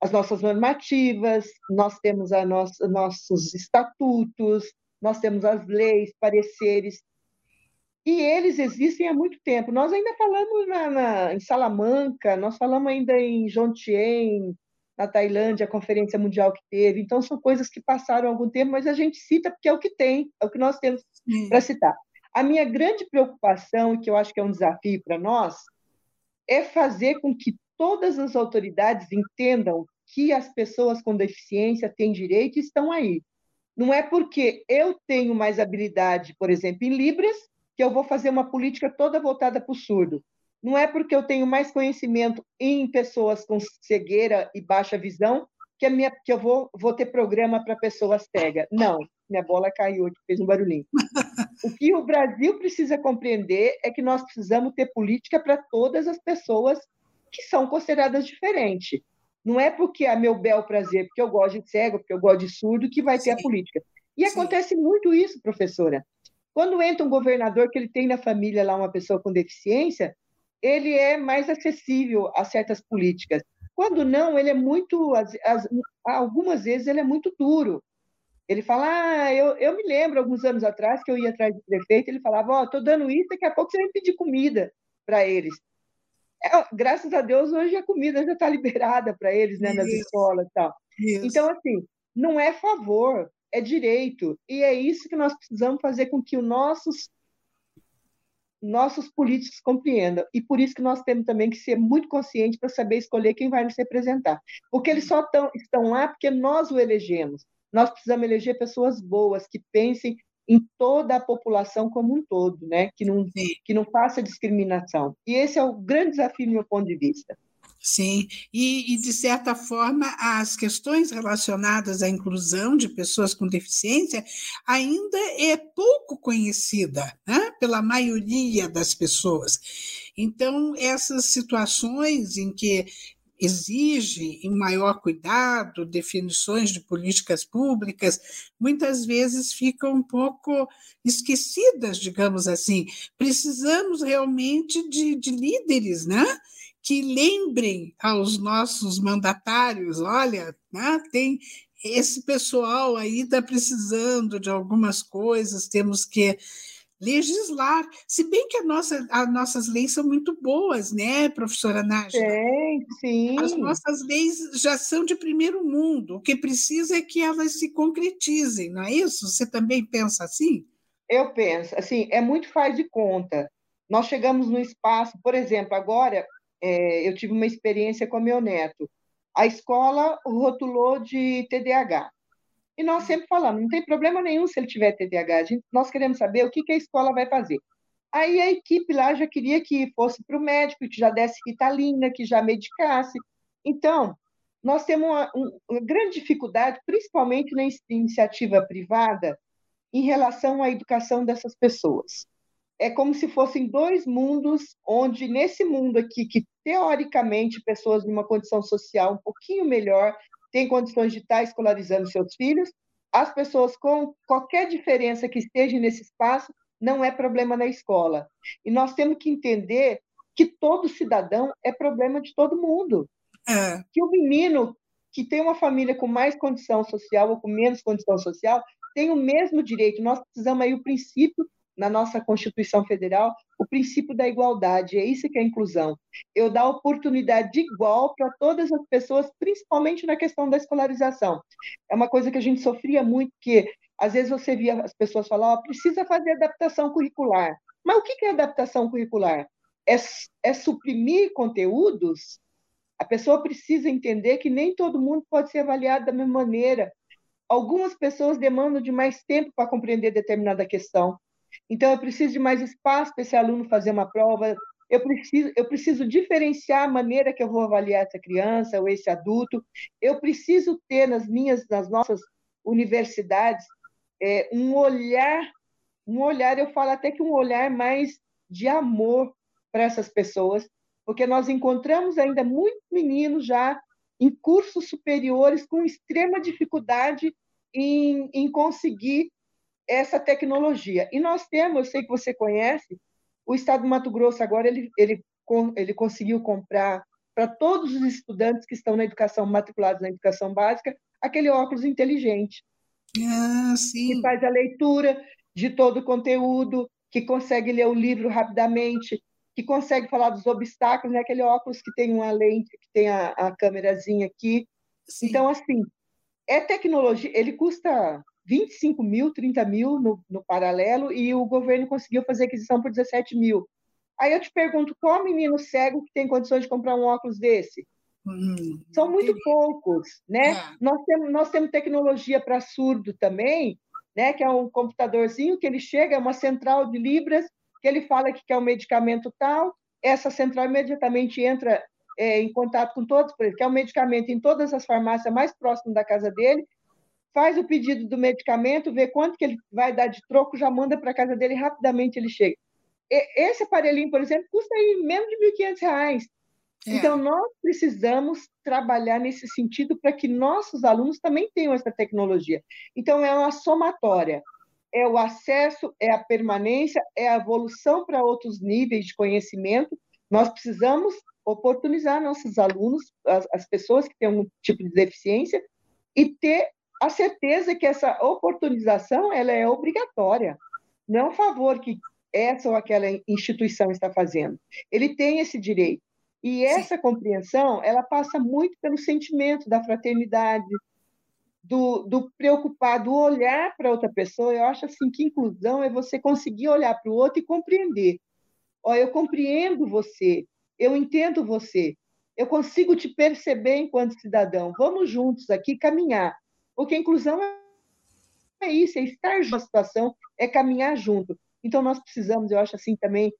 Speaker 3: as nossas normativas, nós temos a nossa, nossos estatutos, nós temos as leis, pareceres. E eles existem há muito tempo. Nós ainda falamos na, na, em Salamanca, nós falamos ainda em Jomtien, na Tailândia, a conferência mundial que teve. Então, são coisas que passaram algum tempo, mas a gente cita porque é o que tem, é o que nós temos para citar. A minha grande preocupação, e que eu acho que é um desafio para nós, é fazer com que todas as autoridades entendam que as pessoas com deficiência têm direito e estão aí. Não é porque eu tenho mais habilidade, por exemplo, em Libras, que eu vou fazer uma política toda voltada para o surdo. Não é porque eu tenho mais conhecimento em pessoas com cegueira e baixa visão que, a minha, que eu vou, vou ter programa para pessoas cegas. Não, minha bola caiu aqui, fez um barulhinho. O que o Brasil precisa compreender é que nós precisamos ter política para todas as pessoas que são consideradas diferentes. Não é porque é meu bel prazer, porque eu gosto de cego, porque eu gosto de surdo, que vai ter Sim. a política. E Sim. acontece muito isso, professora. Quando entra um governador que ele tem na família lá uma pessoa com deficiência, ele é mais acessível a certas políticas. Quando não, ele é muito, as, as, algumas vezes ele é muito duro. Ele fala, ah, eu, eu me lembro alguns anos atrás que eu ia atrás do prefeito, ele falava, ó, oh, tô dando isso, daqui a pouco você vai pedir comida para eles. É, graças a Deus, hoje a comida já está liberada para eles, né, nas escolas e tal. Isso. Então, assim, não é favor, é direito. E é isso que nós precisamos fazer com que os nossos nossos políticos compreendam. E por isso que nós temos também que ser muito conscientes para saber escolher quem vai nos representar. Porque eles só tão, estão lá porque nós o elegemos. Nós precisamos eleger pessoas boas, que pensem em toda a população como um todo, né? que, não, que não faça discriminação. E esse é o grande desafio, do meu ponto de vista.
Speaker 2: Sim, e, e, de certa forma as questões relacionadas à inclusão de pessoas com deficiência ainda é pouco conhecida né, pela maioria das pessoas. Então, essas situações em que exige em maior cuidado definições de políticas públicas, muitas vezes ficam um pouco esquecidas, digamos assim. Precisamos realmente de, de líderes, né? Que lembrem aos nossos mandatários, olha, né, tem esse pessoal aí está precisando de algumas coisas, temos que legislar. Se bem que a nossa, as nossas leis são muito boas, né, professora Nádia?
Speaker 3: Sim, sim.
Speaker 2: As nossas leis já são de primeiro mundo. O que precisa é que elas se concretizem, não é isso? Você também pensa assim?
Speaker 3: Eu penso, assim, é muito faz de conta. Nós chegamos no espaço, por exemplo, agora é, eu tive uma experiência com meu neto. A escola rotulou de TDAH. E nós sempre falamos, não tem problema nenhum se ele tiver TDAH, gente, nós queremos saber o que, que a escola vai fazer. Aí a equipe lá já queria que fosse para o médico, que já desse ritalina, que já medicasse. Então, nós temos uma, uma grande dificuldade, principalmente na iniciativa privada, em relação à educação dessas pessoas. É como se fossem dois mundos, onde nesse mundo aqui, que teoricamente pessoas numa condição social um pouquinho melhor tem condições de estar escolarizando seus filhos. As pessoas com qualquer diferença que esteja nesse espaço não é problema na escola. E nós temos que entender que todo cidadão é problema de todo mundo. É. Que o menino que tem uma família com mais condição social ou com menos condição social tem o mesmo direito. Nós precisamos aí o princípio na nossa Constituição Federal o princípio da igualdade. É isso que é inclusão. Eu dar oportunidade igual para todas as pessoas, principalmente na questão da escolarização. É uma coisa que a gente sofria muito, que às vezes você via as pessoas falar, oh, precisa fazer adaptação curricular. Mas o que é adaptação curricular? É, é suprimir conteúdos? A pessoa precisa entender que nem todo mundo pode ser avaliado da mesma maneira. Algumas pessoas demandam de mais tempo para compreender determinada questão. Então, eu preciso de mais espaço para esse aluno fazer uma prova, eu preciso, eu preciso diferenciar a maneira que eu vou avaliar essa criança ou esse adulto, eu preciso ter nas minhas, nas nossas universidades, é, um olhar, um olhar, eu falo até que um olhar mais de amor para essas pessoas, porque nós encontramos ainda muitos meninos já em cursos superiores com extrema dificuldade em, em conseguir essa tecnologia. E nós temos, eu sei que você conhece, o Estado do Mato Grosso agora ele, ele, ele conseguiu comprar para todos os estudantes que estão na educação, matriculados na educação básica, aquele óculos inteligente.
Speaker 2: Ah, sim.
Speaker 3: Que faz a leitura de todo o conteúdo, que consegue ler o livro rapidamente, que consegue falar dos obstáculos, né? aquele óculos que tem uma lente, que tem a, a câmerazinha aqui. Sim. Então, assim, é tecnologia, ele custa 25 mil, 30 mil no, no paralelo e o governo conseguiu fazer aquisição por 17 mil. Aí eu te pergunto, qual menino cego que tem condições de comprar um óculos desse? Hum, São muito entendi. poucos, né? É. Nós, temos, nós temos tecnologia para surdo também, né? Que é um computadorzinho que ele chega, é uma central de libras, que ele fala que quer um medicamento tal, essa central imediatamente entra é, em contato com todos, por exemplo, quer um medicamento em todas as farmácias mais próximas da casa dele, faz o pedido do medicamento, vê quanto que ele vai dar de troco, já manda para casa dele rapidamente ele chega. E, esse aparelhinho, por exemplo, custa aí menos de R$ 1.500. É. Então, nós precisamos trabalhar nesse sentido para que nossos alunos também tenham essa tecnologia. Então, é uma somatória. É o acesso, é a permanência, é a evolução para outros níveis de conhecimento. Nós precisamos oportunizar nossos alunos, as, as pessoas que têm um tipo de deficiência, e ter a certeza que essa oportunização ela é obrigatória, não é um favor que essa ou aquela instituição está fazendo. Ele tem esse direito. E essa Sim. compreensão, ela passa muito pelo sentimento da fraternidade, do, do preocupar, do olhar para outra pessoa. Eu acho assim que inclusão é você conseguir olhar para o outro e compreender. Ó, eu compreendo você, eu entendo você, eu consigo te perceber enquanto cidadão. Vamos juntos aqui caminhar. Porque a inclusão é isso, é estar junto à situação, é caminhar junto. Então, nós precisamos, eu acho assim também,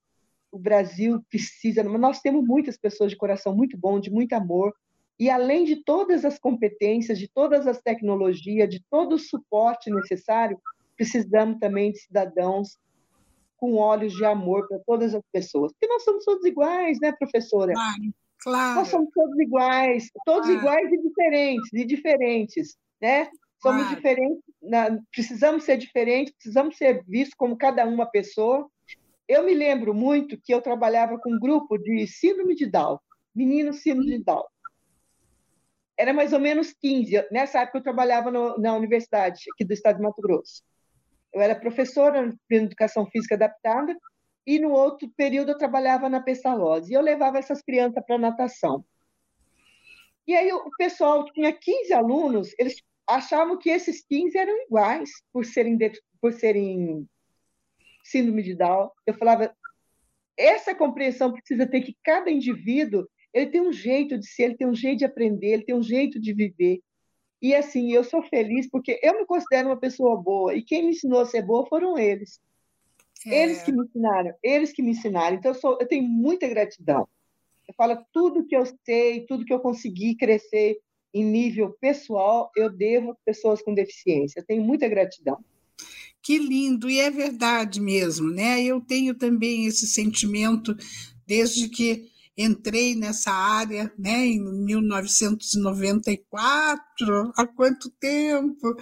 Speaker 3: o Brasil precisa, nós temos muitas pessoas de coração muito bom, de muito amor, e além de todas as competências, de todas as tecnologias, de todo o suporte necessário, precisamos também de cidadãos com olhos de amor para todas as pessoas. Porque nós somos todos iguais, né, professora?
Speaker 2: Claro, Claro.
Speaker 3: Nós somos todos iguais, todos claro. iguais e diferentes, e diferentes, né? Somos claro. diferentes, na, precisamos ser diferentes, precisamos ser vistos como cada uma pessoa. Eu me lembro muito que eu trabalhava com um grupo de síndrome de Down, meninos síndrome de Down. Era mais ou menos 15. Nessa época eu trabalhava no, na universidade aqui do estado de Mato Grosso. Eu era professora de educação física adaptada e no outro período eu trabalhava na Pestalozzi. E eu levava essas crianças para natação. E aí o pessoal tinha 15 alunos, eles achavam que esses 15 eram iguais por serem por serem síndrome de Down. Eu falava, essa compreensão precisa ter que cada indivíduo ele tem um jeito de ser, ele tem um jeito de aprender, ele tem um jeito de viver. E assim, eu sou feliz porque eu me considero uma pessoa boa e quem me ensinou a ser boa foram eles. É. Eles que me ensinaram, eles que me ensinaram. Então eu, sou, eu tenho muita gratidão. Eu falo tudo que eu sei, tudo que eu consegui crescer em nível pessoal, eu devo pessoas com deficiência. Tenho muita gratidão.
Speaker 2: Que lindo, e é verdade mesmo, né? Eu tenho também esse sentimento desde que entrei nessa área né, em 1994, há quanto tempo?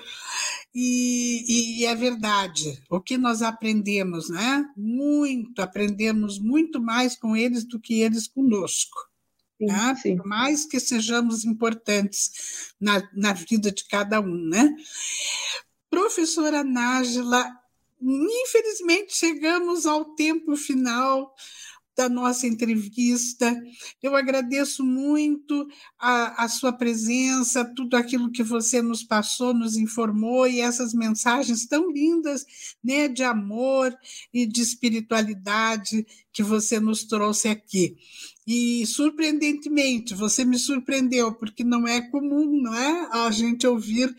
Speaker 2: E, e, é verdade, o que nós aprendemos, né? Muito, aprendemos muito mais com eles do que eles conosco. Sim, né? sim. Por mais que sejamos importantes na, na vida de cada um, né? Professora Nájila, infelizmente chegamos ao tempo final da nossa entrevista. Eu agradeço muito a, a, sua presença, tudo aquilo que você nos passou, nos informou e essas mensagens tão lindas né, de amor e de espiritualidade que você nos trouxe aqui. E surpreendentemente, você me surpreendeu, porque não é comum, não é? A gente ouvir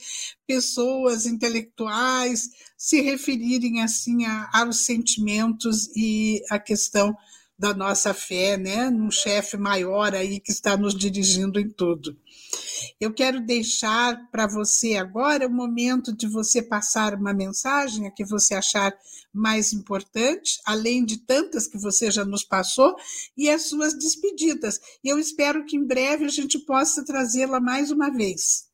Speaker 2: pessoas intelectuais se referirem assim a, aos sentimentos e a questão da nossa fé, né, num chefe maior aí que está nos dirigindo em tudo. Eu quero deixar para você agora o momento de você passar uma mensagem a que você achar mais importante, além de tantas que você já nos passou, e as suas despedidas. Eu espero que em breve a gente possa trazê-la mais uma vez.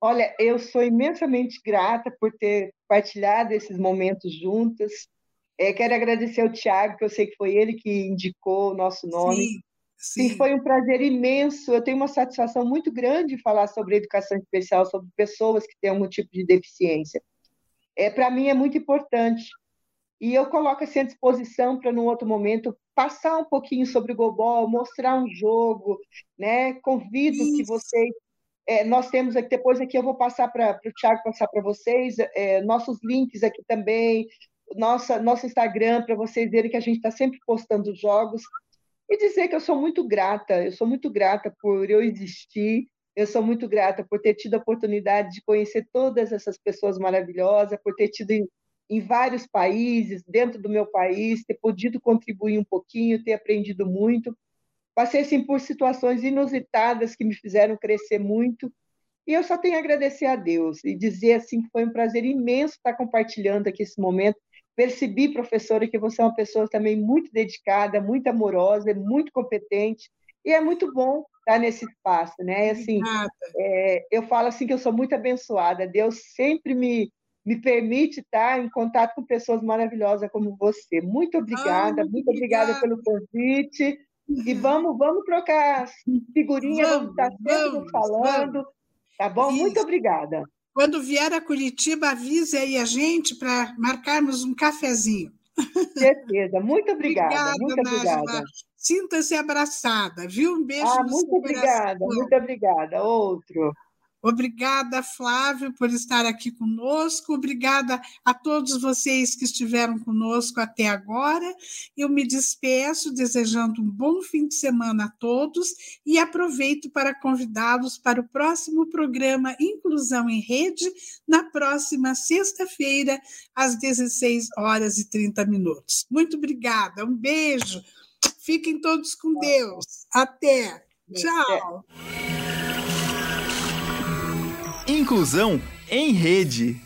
Speaker 3: Olha, eu sou imensamente grata por ter partilhado esses momentos juntas. É, quero agradecer ao Tiago, que eu sei que foi ele que indicou o nosso nome. Sim, sim. E foi um prazer imenso. Eu tenho uma satisfação muito grande de falar sobre educação especial, sobre pessoas que têm algum tipo de deficiência. É, Para mim é muito importante. E eu coloco assim à disposição para, num outro momento, passar um pouquinho sobre o Gobol, mostrar um jogo. Né? Convido Isso. que vocês é, nós temos aqui, depois aqui eu vou passar para o Tiago passar para vocês, é, nossos links aqui também, nossa, nosso Instagram para vocês verem que a gente está sempre postando jogos e dizer que eu sou muito grata, eu sou muito grata por eu existir, eu sou muito grata por ter tido a oportunidade de conhecer todas essas pessoas maravilhosas, por ter tido em, em vários países, dentro do meu país, ter podido contribuir um pouquinho, ter aprendido muito. Passei assim, por situações inusitadas que me fizeram crescer muito. E eu só tenho a agradecer a Deus e dizer assim que foi um prazer imenso estar compartilhando aqui esse momento Percebi, professora, que você é uma pessoa também muito dedicada, muito amorosa, muito competente, e é muito bom estar nesse espaço, né? E, assim, é, eu falo assim que eu sou muito abençoada. Deus sempre me me permite estar em contato com pessoas maravilhosas como você. Muito obrigada, ah, muito, obrigada. obrigada pelo convite. E vamos, vamos trocar figurinhas, vamos, vamos estar sempre vamos, falando. Vamos. Tá bom? Isso. Muito obrigada.
Speaker 2: Quando vier a Curitiba, avise aí a gente para marcarmos um cafezinho.
Speaker 3: Certeza. Muito obrigada. obrigada muito obrigada.
Speaker 2: Sinta-se abraçada, viu? Um beijo
Speaker 3: ah, muito obrigada, coração. muito obrigada. Outro.
Speaker 2: Obrigada, Flávio, por estar aqui conosco. Obrigada a todos vocês que estiveram conosco até agora. Eu me despeço desejando um bom fim de semana a todos e aproveito para convidá-los para o próximo programa Inclusão em Rede, na próxima sexta-feira, às 16 horas e 30 minutos. Muito obrigada, um beijo. Fiquem todos com Deus. Até. Tchau.
Speaker 1: Inclusão em rede.